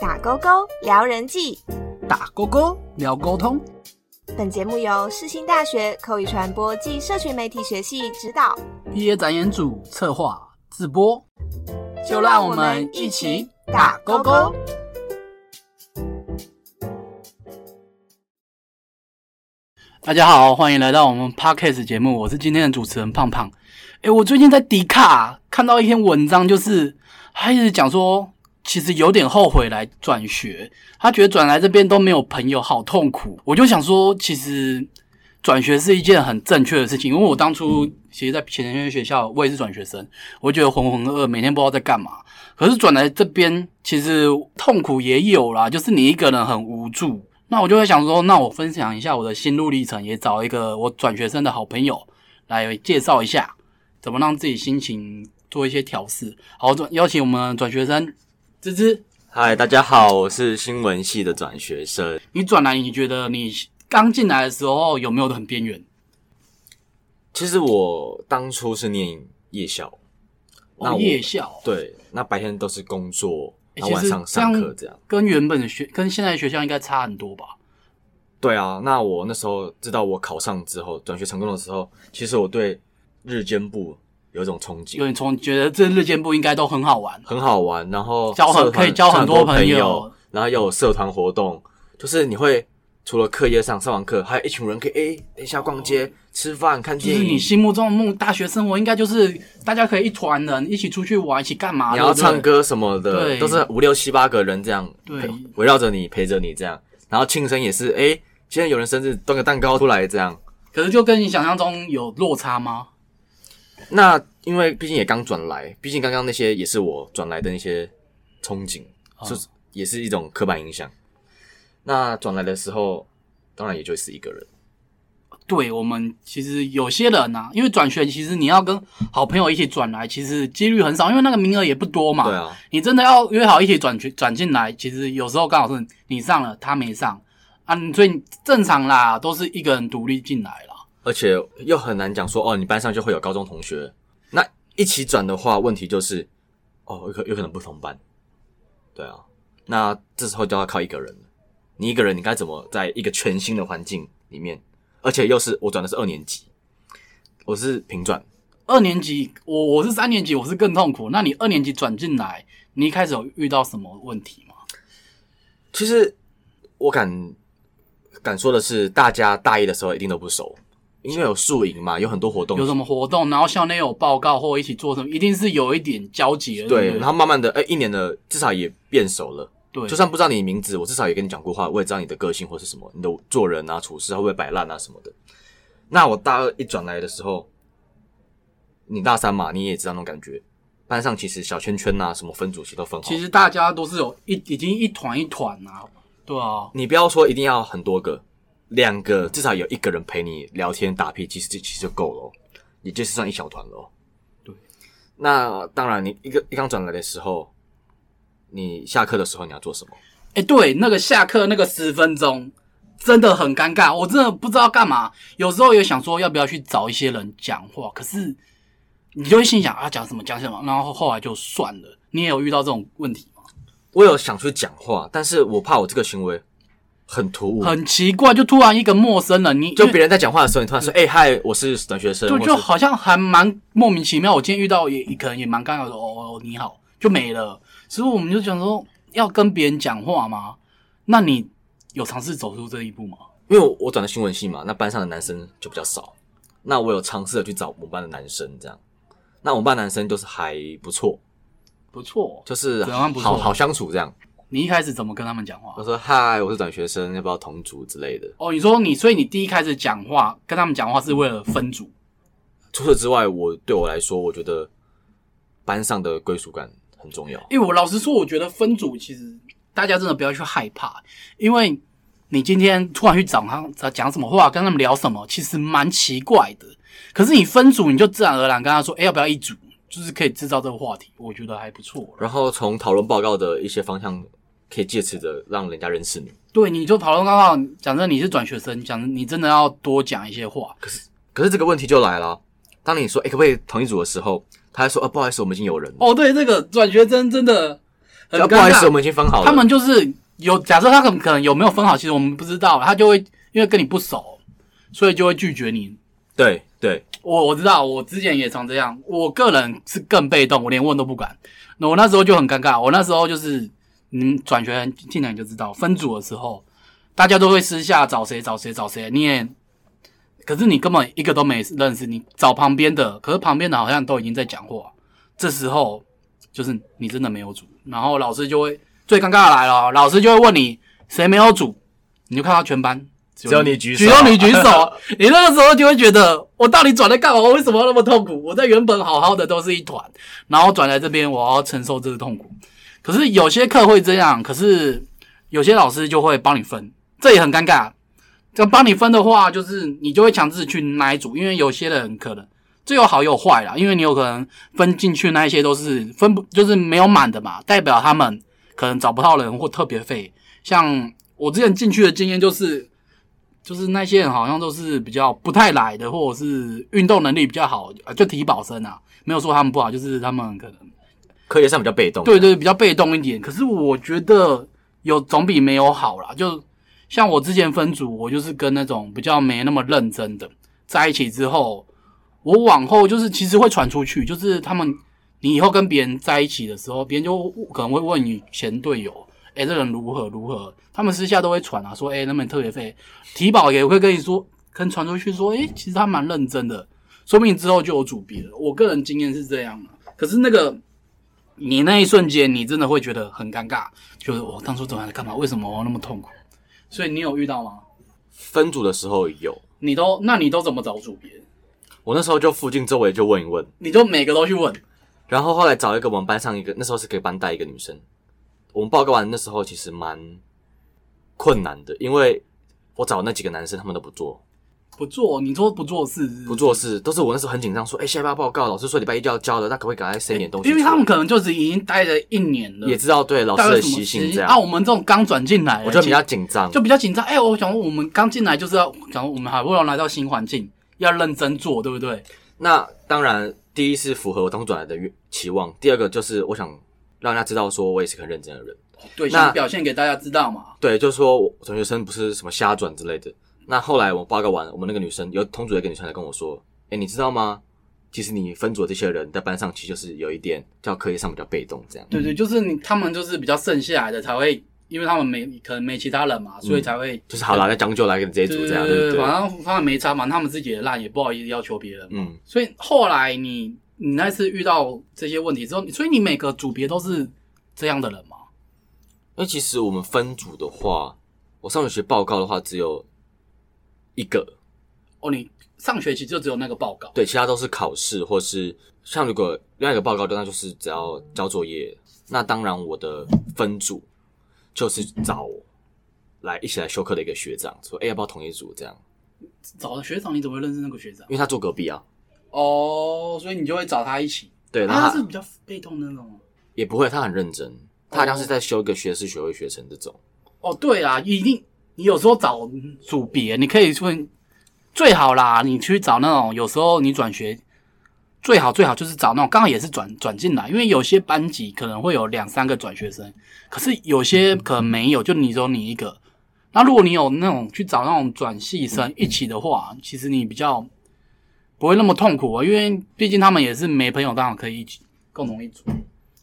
打勾勾聊人际，打勾勾聊沟通。本节目由世新大学口语传播暨社群媒体学系指导，毕业展演组策划自播，就让我们一起打勾勾。大家好，欢迎来到我们 podcast 节目，我是今天的主持人胖胖。诶，我最近在迪卡看到一篇文章，就是他一直讲说，其实有点后悔来转学，他觉得转来这边都没有朋友，好痛苦。我就想说，其实转学是一件很正确的事情，因为我当初其实，在前前学校，我也是转学生，我觉得浑浑噩噩，每天不知道在干嘛。可是转来这边，其实痛苦也有啦，就是你一个人很无助。那我就会想说，那我分享一下我的心路历程，也找一个我转学生的好朋友来介绍一下，怎么让自己心情做一些调试。好，转邀请我们转学生芝芝，嗨，大家好，我是新闻系的转学生。你转来，你觉得你刚进来的时候有没有很边缘？其实我当初是念夜校，那哦，我夜校，对，那白天都是工作，欸然后晚上上课这样。跟原本的学跟现在的学校应该差很多吧？对啊，那我那时候知道我考上之后，转学成功的时候，其实我对日间部有一种憧有憬，点从觉得这日间部应该都很好玩，很好玩，然后交很可以交很多朋友友，然后又有社团活动，就是你会除了课业上上完课，还有一群人可以诶、等一下逛街、吃饭、看电影，就是你心目中的梦大学生活，应该就是大家可以一团人一起出去玩，一起干嘛？你要对不对唱歌什么的，对都是五六七八个人这样，对围绕着你，陪着你这样。然后庆生也是，哎、今天有人生日，端个蛋糕出来这样。可是就跟你想象中有落差吗？那因为毕竟也刚转来，毕竟刚刚那些也是我转来的那些憧憬，就是也是一种刻板印象。那转来的时候，当然也就是一个人。对我们其实有些人呐、因为转学，其实你要跟好朋友一起转来，其实几率很少，因为那个名额也不多嘛。对啊，你真的要约好一起转去转进来，其实有时候刚好是你上了，他没上啊，所以正常啦，都是一个人独立进来啦。而且又很难讲说，哦，你班上就会有高中同学。那一起转的话，问题就是，哦，有可有可能不同班。对啊，那这时候就要靠一个人了。你一个人，你该怎么在一个全新的环境里面，而且又是我转的是二年级，我是平转，二年级，我我是三年级，我是更痛苦。那你二年级转进来，你一开始有遇到什么问题吗？其实我敢敢说的是，大家大一的时候一定都不熟，因为有宿营嘛，有很多活动，有什么活动，然后校内有报告或一起做什么，一定是有一点交集的。对，然后慢慢的，哎、一年的至少也变熟了。对，就算不知道你名字，我至少也跟你讲过话，我也知道你的个性或是什么，你的做人啊、处事会不会摆烂啊什么的。那我大二一转来的时候，你大三嘛，你也知道那种感觉。班上其实小圈圈呐、什么分组其实都分好。其实大家都是有一已经一团一团啊，对啊，你不要说一定要很多个，两个至少有一个人陪你聊天打屁，其实这其实就够了哦，也就是算一小团了哦。对。那当然，你一个一刚转来的时候，你下课的时候你要做什么？哎、对，那个下课那个十分钟真的很尴尬，我真的不知道干嘛。有时候也想说要不要去找一些人讲话，可是你就会心想啊讲什么讲什么，然后后来就算了。你也有遇到这种问题吗？我有想去讲话，但是我怕我这个行为很突兀，很奇怪，就突然一个陌生人，你就别人在讲话的时候，你突然说：“哎、嗨，我是转学生。就或就好像还蛮莫名其妙。我今天遇到也可能也蛮尴尬的，哦哦你好就没了。所以我们就想说要跟别人讲话吗？那你有尝试走出这一步吗？因为我我转的新闻系嘛，那班上的男生就比较少。那我有尝试的去找我们班的男生，这样。那我们班男生就是还不错，不错，就是好好相处这样。你一开始怎么跟他们讲话我？说：“嗨，我是转学生，要不要同组之类的。哦，你说你，所以你第一开始讲话跟他们讲话是为了分组，”除此之外，我对我来说，我觉得班上的归属感很重要。因为我老实说，我觉得分组其实大家真的不要去害怕，因为你今天突然去找他讲什么话，跟他们聊什么，其实蛮奇怪的。可是你分组，你就自然而然跟他说，哎、要不要一组？就是可以制造这个话题，我觉得还不错。然后从讨论报告的一些方向，可以借此的让人家认识你。对，你就讨论刚好，讲真，你是转学生，讲你真的要多讲一些话。可是可是这个问题就来了，当你说“哎、可不可以同一组”的时候，他还说：“啊，不好意思，我们已经有人了。哦，对，这个转学生真的很尴啊不好意思，尬我们已经分好了。他们就是有假设他可能有没有分好，其实我们不知道，他就会因为跟你不熟，所以就会拒绝你。对对，我我知道，我之前也常这样。我个人是更被动，我连问都不敢。那我那时候就很尴尬。我那时候就是，你转学进来你就知道，分组的时候，大家都会私下找谁找谁找谁，你也，可是你根本一个都没认识，你找旁边的，可是旁边的好像都已经在讲话。这时候就是你真的没有组，然后老师就会最尴尬的来了，老师就会问你谁没有组，你就看到全班只有你举手只有你举手，你那个时候就会觉得我到底转来干嘛？我为什么那么痛苦？我在原本好好的都是一团，然后转来这边，我要承受这个痛苦。可是有些课会这样，可是有些老师就会帮你分，这也很尴尬。这帮你分的话，就是你就会强制去哪一组，因为有些人可能这有好有坏啦，因为你有可能分进去那一些都是分不就是没有满的嘛，代表他们可能找不到人或特别废。像我之前进去的经验就是，就是那些人好像都是比较不太来的，或者是运动能力比较好，就体保生啊，没有说他们不好，就是他们可能课业上比较被动。对对，比较被动一点。可是我觉得有总比没有好啦。就像我之前分组，我就是跟那种比较没那么认真的在一起之后，我往后就是其实会传出去，就是他们你以后跟别人在一起的时候，别人就可能会问你前队友，哎、这人如何如何，他们私下都会传啊，说哎、那边特别废，体保也会跟你说，跟传出去说，哎、其实他蛮认真的，说不定之后就有组别了。我个人经验是这样的，可是那个。你那一瞬间，你真的会觉得很尴尬，就是我当初走来干嘛？为什么我那么痛苦？所以你有遇到吗？分组的时候有，你都那你都怎么找组别？我那时候就附近周围就问一问，你就每个都去问，然后后来找一个我们班上一个，那时候是给班带一个女生。我们报告完那时候其实蛮困难的，因为我找那几个男生他们都不做，不做，你说不做事是不做事，都是我那时候很紧张，说，哎、下一班报告，老师说礼拜一就要交了，那可不可以赶快塞点东西？因为他们可能就是已经待了一年了，也知道对老师的习性这样，啊，我们这种刚转进来的，我就比较紧张。就比较紧张。哎、我想说我们刚进来就是要讲，我们好不容易来到新环境，要认真做，对不对？那当然，第一是符合我当初转来的愿期望，第二个就是我想让大家知道说我也是个很认真的人。对，那想表现给大家知道嘛。对，就是说我转学生不是什么瞎转之类的。那后来我报告完，我们那个女生有同组的一个女生来跟我说：“哎、你知道吗？其实你分组的这些人在班上其实就是有一点叫课业上比较被动这样。”对对，就是你他们就是比较剩下来的才会，因为他们没可能没其他人嘛，所以才会、就是好啦，再将就来跟这一组这样，对对不对？反正他们没差嘛，他们自己也烂，也不好意思要求别人嘛。嗯，所以后来你你那次遇到这些问题之后，所以你每个组别都是这样的人吗？因为其实我们分组的话，我上学期报告的话只有一个，哦，你上学期就只有那个报告，对，其他都是考试或是像如果另外一个报告，那就是只要交作业。那当然，我的分组就是找来一起来修课的一个学长说：“哎、要不要同一组？”这样，找了学长，你怎么会认识那个学长因？为他住隔壁啊。哦，所以你就会找他一起。对，他后他是比较被动的那种吗。也不会，他很认真，他好像是在修一个学士学位学程这种。哦，对啊，一定，你有时候找组别，你可以问最好啦，你去找那种有时候你转学最好最好就是找那种刚好也是转转进来，因为有些班级可能会有两三个转学生，可是有些可能没有，就你只有你一个。那如果你有那种去找那种转系生一起的话，其实你比较不会那么痛苦啊，因为毕竟他们也是没朋友，当然可以一起共同一组。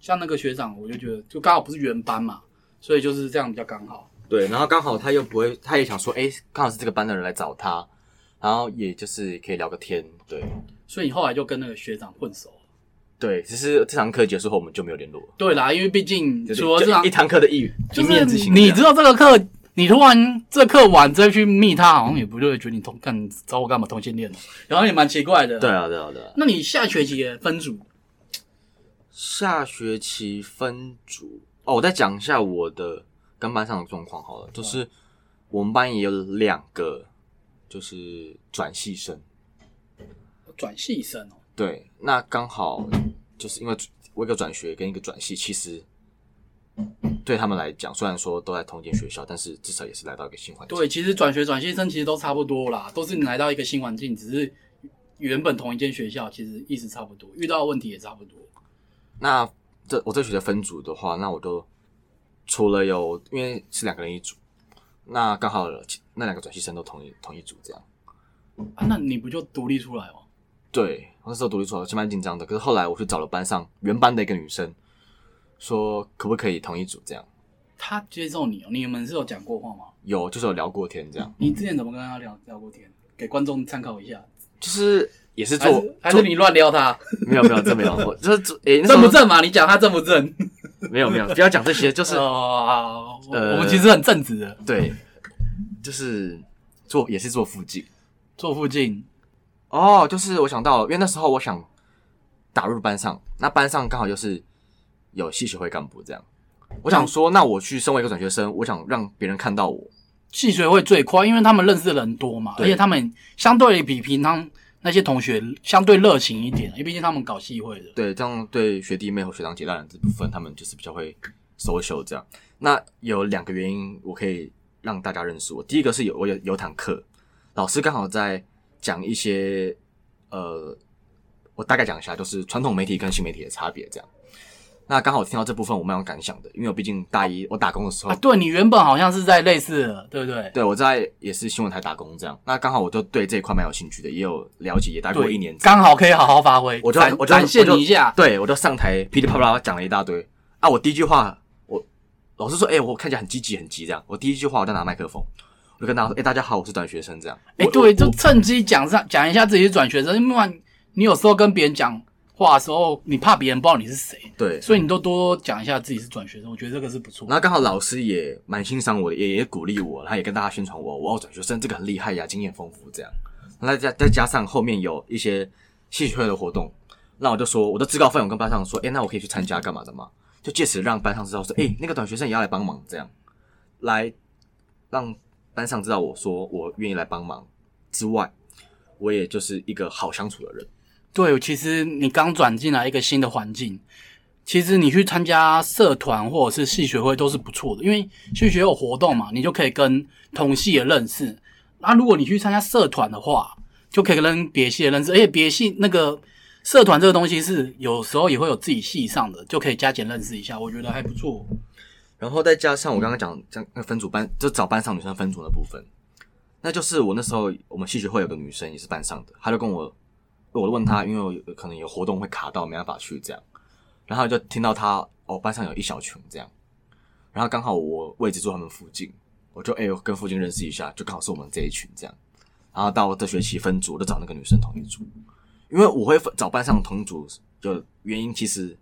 像那个学长，我就觉得就刚好不是原班嘛，所以就是这样比较刚好。对，然后刚好他又不会，他也想说，哎、刚好是这个班的人来找他，然后也就是可以聊个天。对，所以你后来就跟那个学长混熟了。对，只是这堂课结束后我们就没有联络，对啦，因为毕竟就是除了这堂一，堂课的一就是一面之情这样。你知道这个课，你突然这课晚再去密他，好像也不会觉得你同干找我干嘛同性恋哦，然后也蛮奇怪的。对，啊，对啊，对啊。那你下学期分组下学期分组哦，我再讲一下我的跟班上的状况好了，就是我们班也有两个就是转系生，转系生哦，对，那刚好就是因为我一个转学跟一个转系，其实对他们来讲，虽然说都在同一间学校，但是至少也是来到一个新环境。对，其实转学转系生其实都差不多啦，都是你来到一个新环境，只是原本同一间学校，其实意思差不多，遇到的问题也差不多。那这我这学的分组的话，那我就除了有因为是两个人一组，那刚好那两个转系生都同一同一组这样。啊，那你不就独立出来吗？对，我那时候独立出来，其实蛮紧张的。可是后来我去找了班上原班的一个女生，说可不可以同一组这样。他接受你哦？你们是有讲过话吗？有，就是有聊过天这样。你之前怎么跟他聊聊过天？给观众参考一下。就是也是还做是还是你乱撩他？没有没有这没有，我就是诶、那时候正不正嘛？你讲他正不正？没有没有，不要讲这些，就是、呃我们其实很正直的，对，就是做也是做附近坐附近哦，就是我想到了，因为那时候我想打入班上，那班上刚好就是有系学会干部这样，我想说，那我去身为一个转学生，我想让别人看到我，系学会最快，因为他们认识的人多嘛，而且他们相对比平常那些同学相对热情一点，因为毕竟他们搞系会的。对，这样对学弟妹和学长姐大人这部分，他们就是比较会 social 这样。那有两个原因，我可以让大家认识我。第一个是有我有有堂课，老师刚好在讲一些呃，我大概讲一下，就是传统媒体跟新媒体的差别这样。那刚好听到这部分，我蛮有感想的，因为我毕竟大一我打工的时候，啊，对你原本好像是在类似的，对不对？对我在也是新闻台打工这样。那刚好我就对这一块蛮有兴趣的，也有了解，也待过对，一年。刚好可以好好发挥，我就展我就展现你一下。对我就上台噼里啪啦讲了一大堆啊！我第一句话，我老师说，哎、我看起来很积极很急这样。我第一句话我就拿麦克风，我就跟大家说，哎、大家好，我是转学生这样。哎、我对，就趁机讲上讲一下自己是转学生，因为你有时候跟别人讲话的时候，你怕别人不知道你是谁，对，所以你都多讲一下自己是转学生，我觉得这个是不错。然后刚好老师也蛮欣赏我的，也也鼓励我，他也跟大家宣传我，我要转学生这个很厉害呀，经验丰富这样。那再加再加上后面有一些戏剧会的活动，那我就说我的自告奋勇跟班上说，哎、那我可以去参加干嘛的嘛？就借此让班上知道说，哎、那个转学生也要来帮忙，这样来让班上知道我说我愿意来帮忙之外，我也就是一个好相处的人。对，其实你刚转进来一个新的环境，其实你去参加社团或者是系学会都是不错的，因为系学有活动嘛，你就可以跟同系的认识。那如果你去参加社团的话，就可以跟别系的认识，而且别系那个社团这个东西是有时候也会有自己系上的，就可以加减认识一下，我觉得还不错。然后再加上我刚刚讲讲那分组班，就找班上女生分组的部分，那就是我那时候我们系学会有个女生也是班上的，她就跟我，我问他，因为我可能有活动会卡到，没办法去这样，然后就听到他哦班上有一小群这样，然后刚好我位置坐他们附近，我就哎、跟附近认识一下，就刚好是我们这一群这样，然后到这学期分组，我就找那个女生同一组，因为我会找班上同组，就原因其实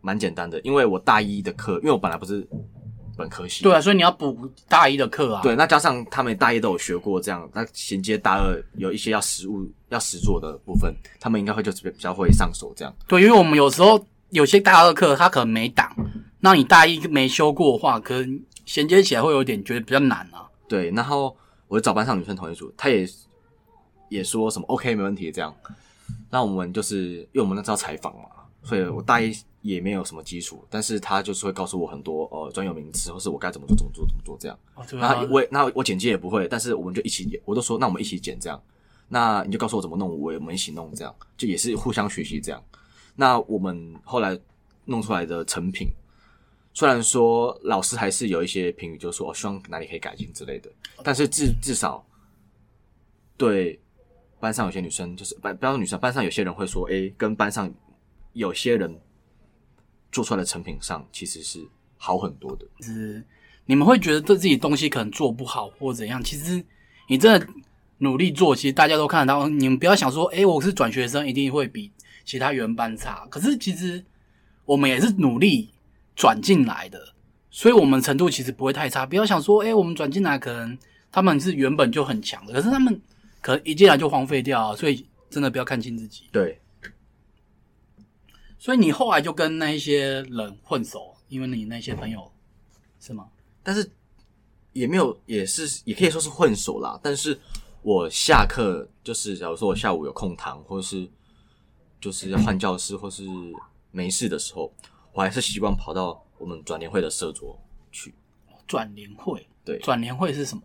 蛮简单的，因为我大一的课，因为我本来不是本科系，对啊，所以你要补大一的课啊。对，那加上他们大一都有学过这样，那衔接大二有一些要实物、要实做的部分，他们应该会就比较会上手这样。对，因为我们有时候有些大二课他可能没档，那你大一没修过的话，可能衔接起来会有点觉得比较难啊。对，然后我就找班上女生同一组，她也也说什么 OK 没问题这样。那我们就是因为我们那时候采访嘛，所以我大一也没有什么基础，但是他就是会告诉我很多呃专有名词，或是我该怎么做、怎么做、怎么做这样。哦对啊那我也那我剪辑也不会，但是我们就一起，我都说那我们一起剪这样。那你就告诉我怎么弄，我们一起弄这样，就也是互相学习这样。那我们后来弄出来的成品，虽然说老师还是有一些评语，就是说哦，希望哪里可以改进之类的，但是至至少对班上有些女生，就是班不要说女生，班上有些人会说，诶，跟班上有些人做出来的成品上其实是好很多的。是你们会觉得对自己东西可能做不好或怎样，其实你真的努力做，其实大家都看得到。你们不要想说，哎，我是转学生，一定会比其他原班差。可是其实我们也是努力转进来的，所以我们程度其实不会太差。不要想说，哎，我们转进来可能他们是原本就很强的，可是他们可能一进来就荒废掉啊，所以真的不要看轻自己。对，所以你后来就跟那一些人混熟，因为你那些朋友是吗？但是也没有，也是也可以说是混熟啦。但是我下课就是，假如说我下午有空堂，或是就是要换教室，或是没事的时候，我还是习惯跑到我们转联会的社桌去。转联会，对转联会是什么？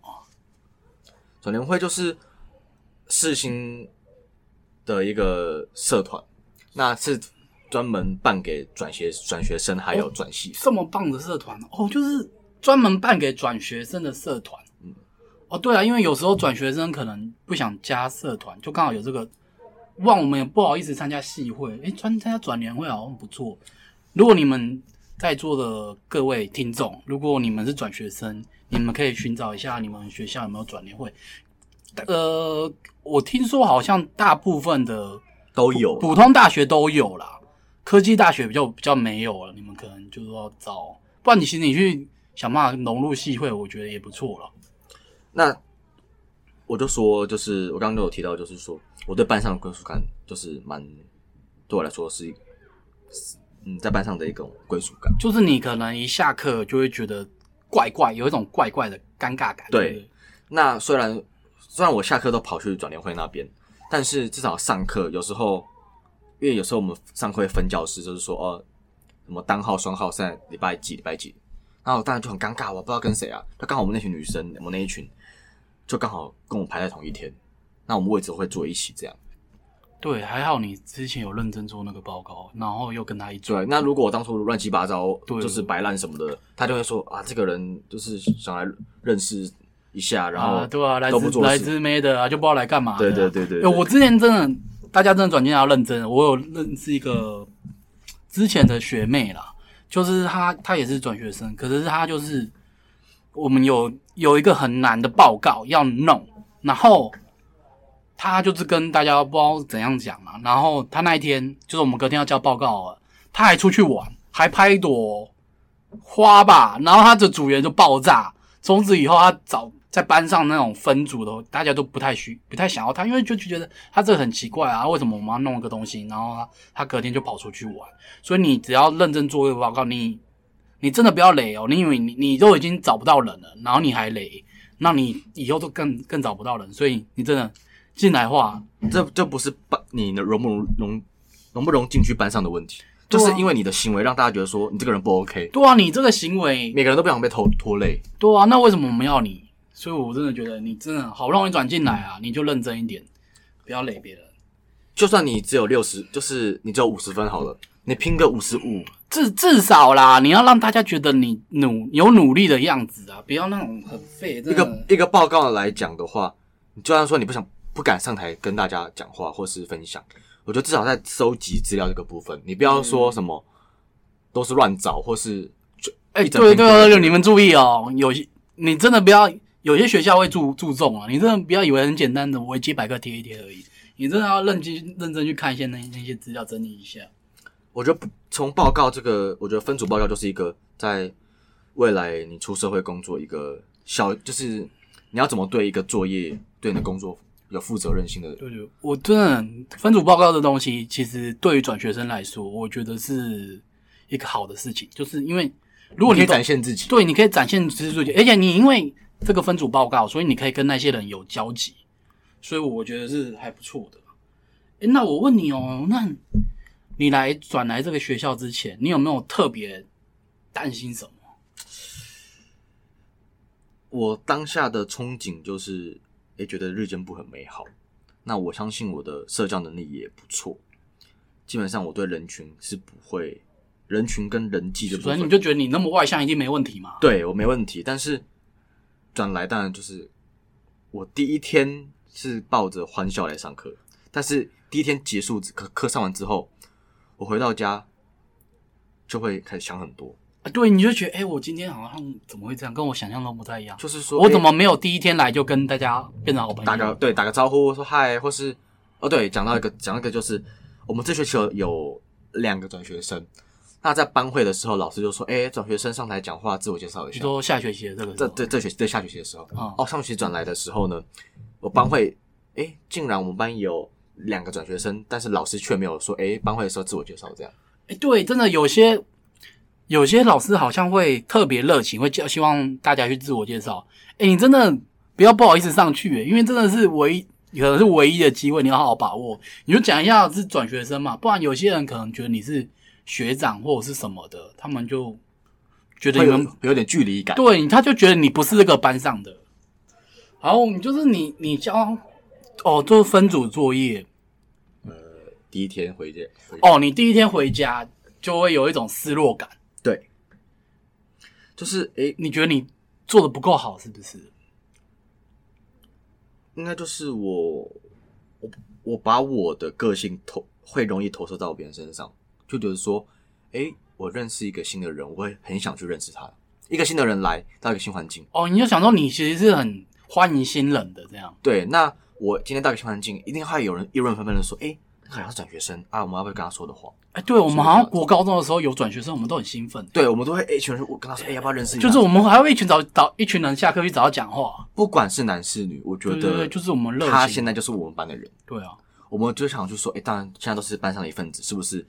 转联会就是世新的一个社团，那是专门办给转学转学生还有转系。这么棒的社团哦，就是专门办给转学生的社团。嗯，哦，对啊，因为有时候转学生可能不想加社团，就刚好有这个，忘我们也不好意思参加系会，诶，参参加转联会好像不错。如果你们在座的各位听众，如果你们是转学生，你们可以寻找一下你们学校有没有转联会。呃，我听说好像大部分的都有，普通大学都有啦，科技大学比较比较没有了。你们可能就是要找，不然你其实你去想办法融入系会，我觉得也不错了。那我就说，就是我刚刚都有提到，就是说我对班上的归属感就是蛮对我来说是，嗯，在班上的一种归属感。就是你可能一下课就会觉得怪怪，有一种怪怪的尴尬感。对，那虽然。虽然我下课都跑去转联会那边，但是至少上课有时候，因为有时候我们上课会分教室，就是说哦，什么单号、双号在礼拜几、礼拜几，然后当然就很尴尬，我不知道跟谁啊。那刚好我们那群女生，我们那一群就刚好跟我排在同一天，那我们位置会坐一起这样。对，还好你之前有认真做那个报告，然后又跟他一对。那如果我当初乱七八糟，就是白烂什么的，他就会说啊，这个人就是想来认识。一下，然后对啊，来自来自没的啊，就不知道来干嘛。对对对对，我之前真的，大家真的转进要认真。我有认识一个之前的学妹啦，就是她，她也是转学生，可是她就是我们有有一个很难的报告要弄，然后她就是跟大家不知道怎样讲嘛，然后她那一天就是我们隔天要交报告了，她还出去玩，还拍一朵花吧，然后她的组员就爆炸，从此以后她找。在班上那种分组的，大家都不太需不太想要他，因为就就觉得他这个很奇怪啊，为什么我们要弄一个东西，然后他他隔天就跑出去玩。所以你只要认真做一个报告，你你真的不要累哦，你以为你你都已经找不到人了，然后你还累，那你以后都更更找不到人。所以你真的进来话，这这不是班你容不融融融不融进去班上的问题，就是因为你的行为让大家觉得说你这个人不 OK。对啊，你这个行为每个人都不想被拖拖累。对啊，那为什么我们要你？所以，我真的觉得你真的好不容易转进来啊，你就认真一点，不要累别人。就算你只有六十，就是你只有五十分好了，你拼个五十五，至至少啦，你要让大家觉得你努有努力的样子啊，不要那种很废。一个一个报告来讲的话，你就算说你不想不敢上台跟大家讲话或是分享，我觉得至少在收集资料这个部分，你不要说什么都是乱找或是就哎，对对对，你们注意哦，有些你真的不要。有些学校会注注重啊，你真的不要以为很简单的维基百科贴一贴而已，你真的要认真认真去看一些那那些资料整理一下。我觉得从报告这个，我觉得分组报告就是一个在未来你出社会工作一个小，就是你要怎么对一个作业对你的工作有负责任性的。对对，我真的分组报告的东西，其实对于转学生来说，我觉得是一个好的事情，就是因为如果你可以展现自己，对，你可以展现自己，而且你因为。这个分组报告，所以你可以跟那些人有交集，所以我觉得是还不错的。诶，那我问你哦，那你来转来这个学校之前，你有没有特别担心什么？我当下的憧憬就是，诶，觉得日间部很美好。那我相信我的社交能力也不错，基本上我对人群是不会，人群跟人际的部分，所以你就觉得你那么外向一定没问题嘛？对我没问题，但是。转来当然就是我第一天是抱着欢笑来上课，但是第一天结束课课上完之后，我回到家就会开始想很多啊。对，你就觉得哎，我今天好像怎么会这样，跟我想象中不太一样。就是说我怎么没有第一天来就跟大家变成好朋友？打个对，打个招呼说嗨，或是哦对，讲到一个讲一个就是我们这学期有有两个转学生。那在班会的时候，老师就说：“哎，转学生上台讲话，自我介绍一下。”你说下学期的这个？这这这学期对下学期的时候哦，上学期转来的时候呢，我班会哎，竟然我们班有两个转学生，但是老师却没有说：“哎，班会的时候自我介绍这样。”哎，对，真的有些有些老师好像会特别热情，会叫希望大家去自我介绍。哎，你真的不要不好意思上去，因为真的是唯一可能是唯一的机会，你要好好把握。你就讲一下是转学生嘛，不然有些人可能觉得你是。学长或者是什么的，他们就觉得你们有点距离感。对，他就觉得你不是这个班上的。然后你就是你，你教哦，做分组作业。呃，第一天回家，回哦，你第一天回家就会有一种失落感，对，就是诶、你觉得你做的不够好，是不是？应该就是我我我把我的个性投会容易投射到别人身上，就觉得说，诶、我认识一个新的人，我会很想去认识他。一个新的人来到一个新环境，哦，你就想说你其实是很欢迎新人的这样。对，那我今天到一个新环境，一定会有人议论纷纷的说，诶、他好像是转学生啊，我们要不要跟他说的话？哎，对我们好像国高中的时候有转学生，我们都很兴奋，对，我们都会诶，一群人我跟他说，诶、要不要认识？就是我们还会一群找找一群人下课去找他讲话。不管是男是女，我觉得对对对，就是我们热情。他现在就是我们班的人，对啊，我们就想就说，诶，当然现在都是班上的一份子，是不是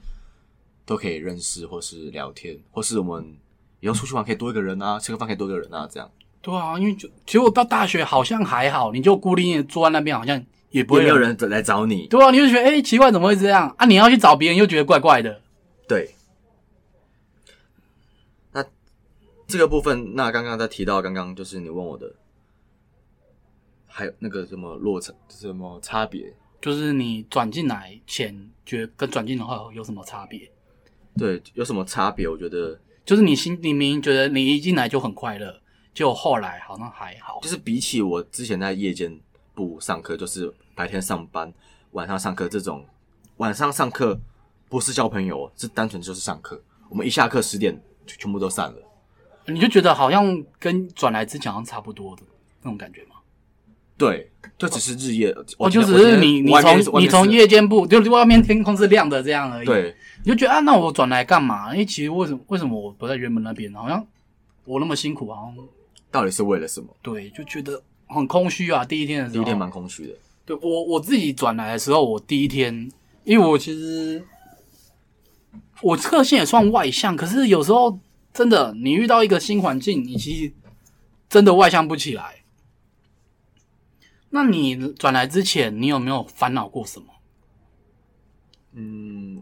都可以认识，或是聊天，或是我们以后出去玩可以多一个人啊，吃个饭可以多一个人啊，这样对啊，因为就其实我到大学好像还好，你就孤零零地坐在那边，好像也不会有。人来找你。对啊，你就觉得哎、奇怪，怎么会这样啊？你要去找别人又觉得怪怪的。对，那这个部分，那刚刚在提到，刚刚就是你问我的，还有那个什么落差，什么差别？就是你转进来前，觉得跟转进来后有什么差别？对，有什么差别？我觉得就是你心里明明觉得你一进来就很快乐，结果后来好像还好就。是比起我之前在夜间部上课，就是白天上班，晚上上课这种，晚上上课不是交朋友，是单纯就是上课。我们一下课十点就全部都散了。你就觉得好像跟转来之前好像差不多的那种感觉吗？对，就只是日夜，哦，我就只是你你从你从夜间部，就是外面天空是亮的这样而已。，对你就觉得啊，那我转来干嘛？因为其实为什么为什么我不在原本那边？好像我那么辛苦，好像到底是为了什么？对，就觉得很空虚啊。第一天的时候，第一天蛮空虚的。对我我自己转来的时候，我第一天，因为我其实我个性也算外向，可是有时候真的，你遇到一个新环境，你其实真的外向不起来。那你转来之前，你有没有烦恼过什么？嗯，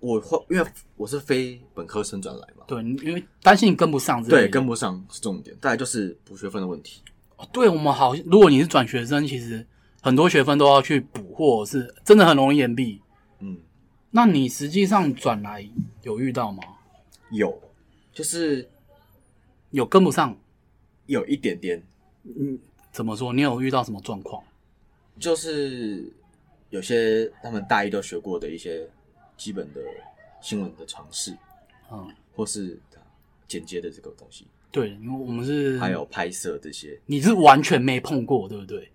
我会因为我是非本科生转来嘛，对，因为担心你跟不上对，跟不上是重点。再来就是补学分的问题。哦对我们好，如果你是转学生，其实很多学分都要去补，或者是真的很容易延毕。嗯，那你实际上转来有遇到吗？有，就是有跟不上？有一点点，怎么说？你有遇到什么状况？就是有些他们大一都学过的一些基本的新闻的常识，嗯，或是剪接的这个东西，对，因为我们是还有拍摄这些。你是完全没碰过，对不对？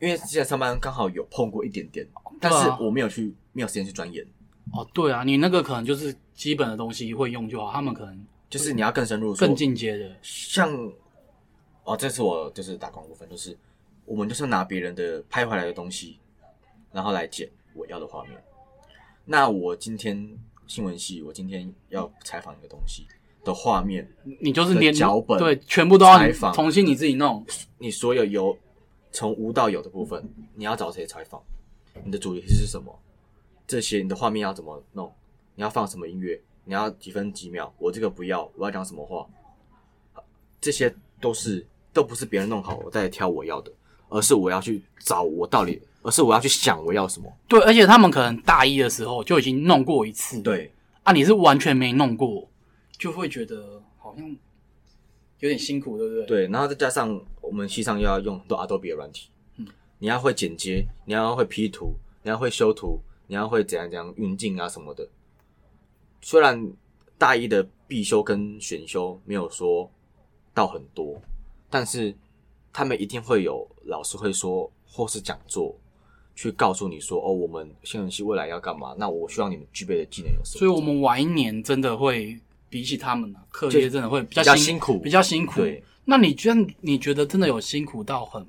因为之前上班刚好有碰过一点点，但是我没有去，没有时间去钻研。哦，对啊，你那个可能就是基本的东西会用就好，他们可能就是你要更深入，更进阶的。像哦，这次我就是打工部分，就是我们就是拿别人的拍回来的东西，然后来剪我要的画面。那我今天新闻系，我今天要采访一个东西的画面，你就是连脚本对，全部都要采访重新你自己弄。你所有有从无到有的部分，你要找谁采访？你的主题是什么？这些你的画面要怎么弄？你要放什么音乐？你要几分几秒？我这个不要，我要讲什么话？这些都是都不是别人弄好，我再挑我要的，而是我要去找我到底，而是我要去想我要什么。对，而且他们可能大一的时候就已经弄过一次。对，啊，你是完全没弄过，就会觉得好像有点辛苦，对不对？对，然后再加上我们系上又要用很多 Adobe 的软体，嗯，你要会剪接，你要会 P 图，你要会修图，你要会怎样怎样运镜啊什么的。虽然大一的必修跟选修没有说到很多，但是他们一定会有老师会说，或是讲座去告诉你说，哦，我们新闻系未来要干嘛？那我需要你们具备的技能有什么？所以我们晚一年真的会比起他们啊，课业真的会比较比较辛辛苦比较辛苦。对，那你觉得你觉得真的有辛苦到很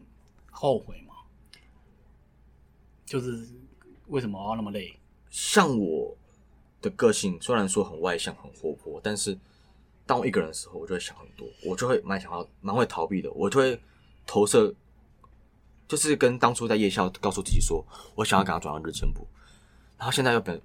后悔吗？就是为什么要那么累？像我的个性虽然说很外向、很活泼，但是当我一个人的时候，我就会想很多，我就会蛮想要、蛮会逃避的，我就会投射，就是跟当初在夜校告诉自己说，我想要赶快转到日间部，然后现在又本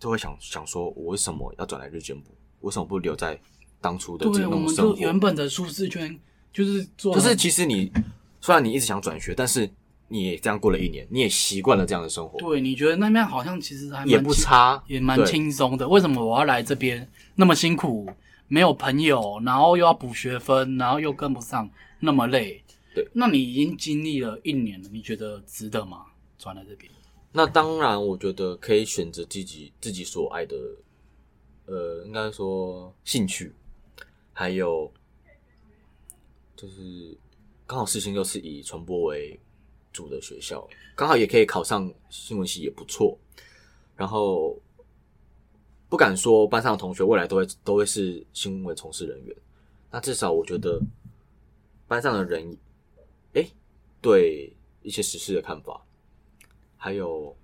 就会想想说，我为什么要转来日间部？为什么不留在当初的这，种生活？原本的舒适圈就是做就，是其实你虽然你一直想转学，但是你也这样过了一年，你也习惯了这样的生活，对，你觉得那边好像其实还蛮也不，差，也蛮对轻松的。为什么我要来这边那么辛苦？没有朋友，然后又要补学分，然后又跟不上，那么累。对，那你已经经历了一年了，你觉得值得吗？转来这边？那当然，我觉得可以选择自己自己所爱的，呃，应该说兴趣，还有就是刚好事情又是以传播为主的学校，刚好也可以考上新闻系，也不错。然后不敢说班上的同学未来都会都会是新闻从事人员，那至少我觉得班上的人，哎，对一些时事的看法。还有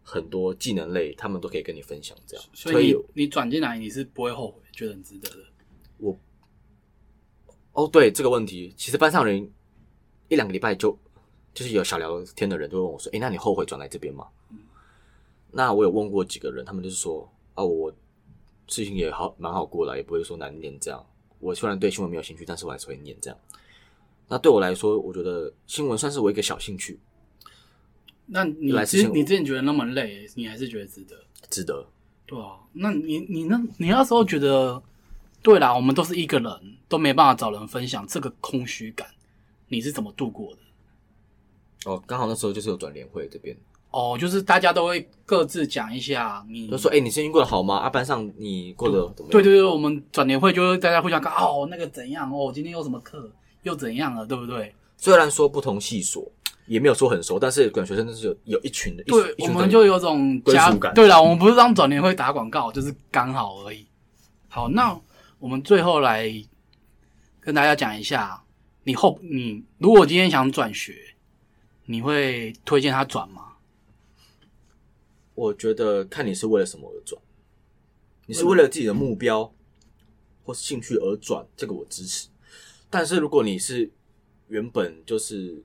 很多技能类，他们都可以跟你分享。这样，所以你你转进来你是不会后悔，觉得很值得的。我哦，对这个问题，其实班上人一两个礼拜就就是有小聊天的人就问我说：“诶，那你后悔转来这边吗？”那我有问过几个人，他们就是说：“啊，我事情也好蛮好过的，也不会说难念这样。我虽然对新闻没有兴趣，但是我还是会念这样。那对我来说，我觉得新闻算是我一个小兴趣，那你来之前你之前觉得那么累，你还是觉得值得？值得。对啊，那你你那你那时候觉得，对啦，我们都是一个人，都没办法找人分享这个空虚感，你是怎么度过的？哦，刚好那时候就是有转联会这边，哦，就是大家都会各自讲一下你，就说：“诶，你最近过得好吗？啊，班上你过得怎么样？”对对对，我们转年会就是大家互相看哦，那个怎样哦，今天有什么课又怎样了，对不对？虽然说不同系所，也没有说很熟，但是管学生就是有有一群的，一对，我们就有种家归属感对了，我们不是让转年会打广告，就是刚好而已。好，那我们最后来跟大家讲一下，你后你如果今天想转学，你会推荐他转吗？我觉得看你是为了什么而转，你是为了自己的目标或是兴趣而转，这个我支持。但是如果你是原本就是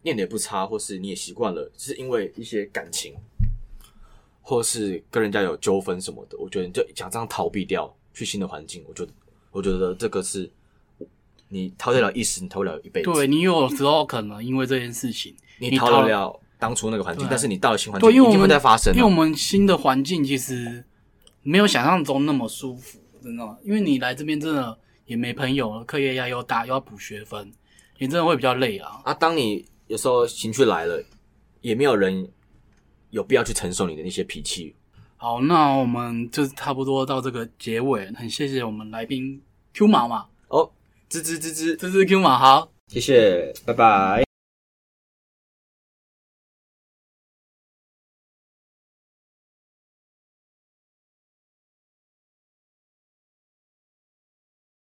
念的也不差，或是你也习惯了，是因为一些感情，或是跟人家有纠纷什么的，我觉得你就想这样逃避掉，去新的环境，我觉得我觉得这个是你逃得了一时，你逃不了一辈子。对你有时候可能因为这件事情，你逃得了当初那个环境，但是你到了新环境，对，因为一定会我们在发生啊。因为我们新的环境其实没有想象中那么舒服，真的。因为你来这边真的也没朋友，课业压力又大，又要补学分，你真的会比较累啊。啊，当你有时候情绪来了，也没有人有必要去承受你的那些脾气。好，那我们就差不多到这个结尾，很谢谢我们来宾 Q 毛嘛，哦，吱吱吱吱，这是 Q 毛，好。谢谢，拜拜。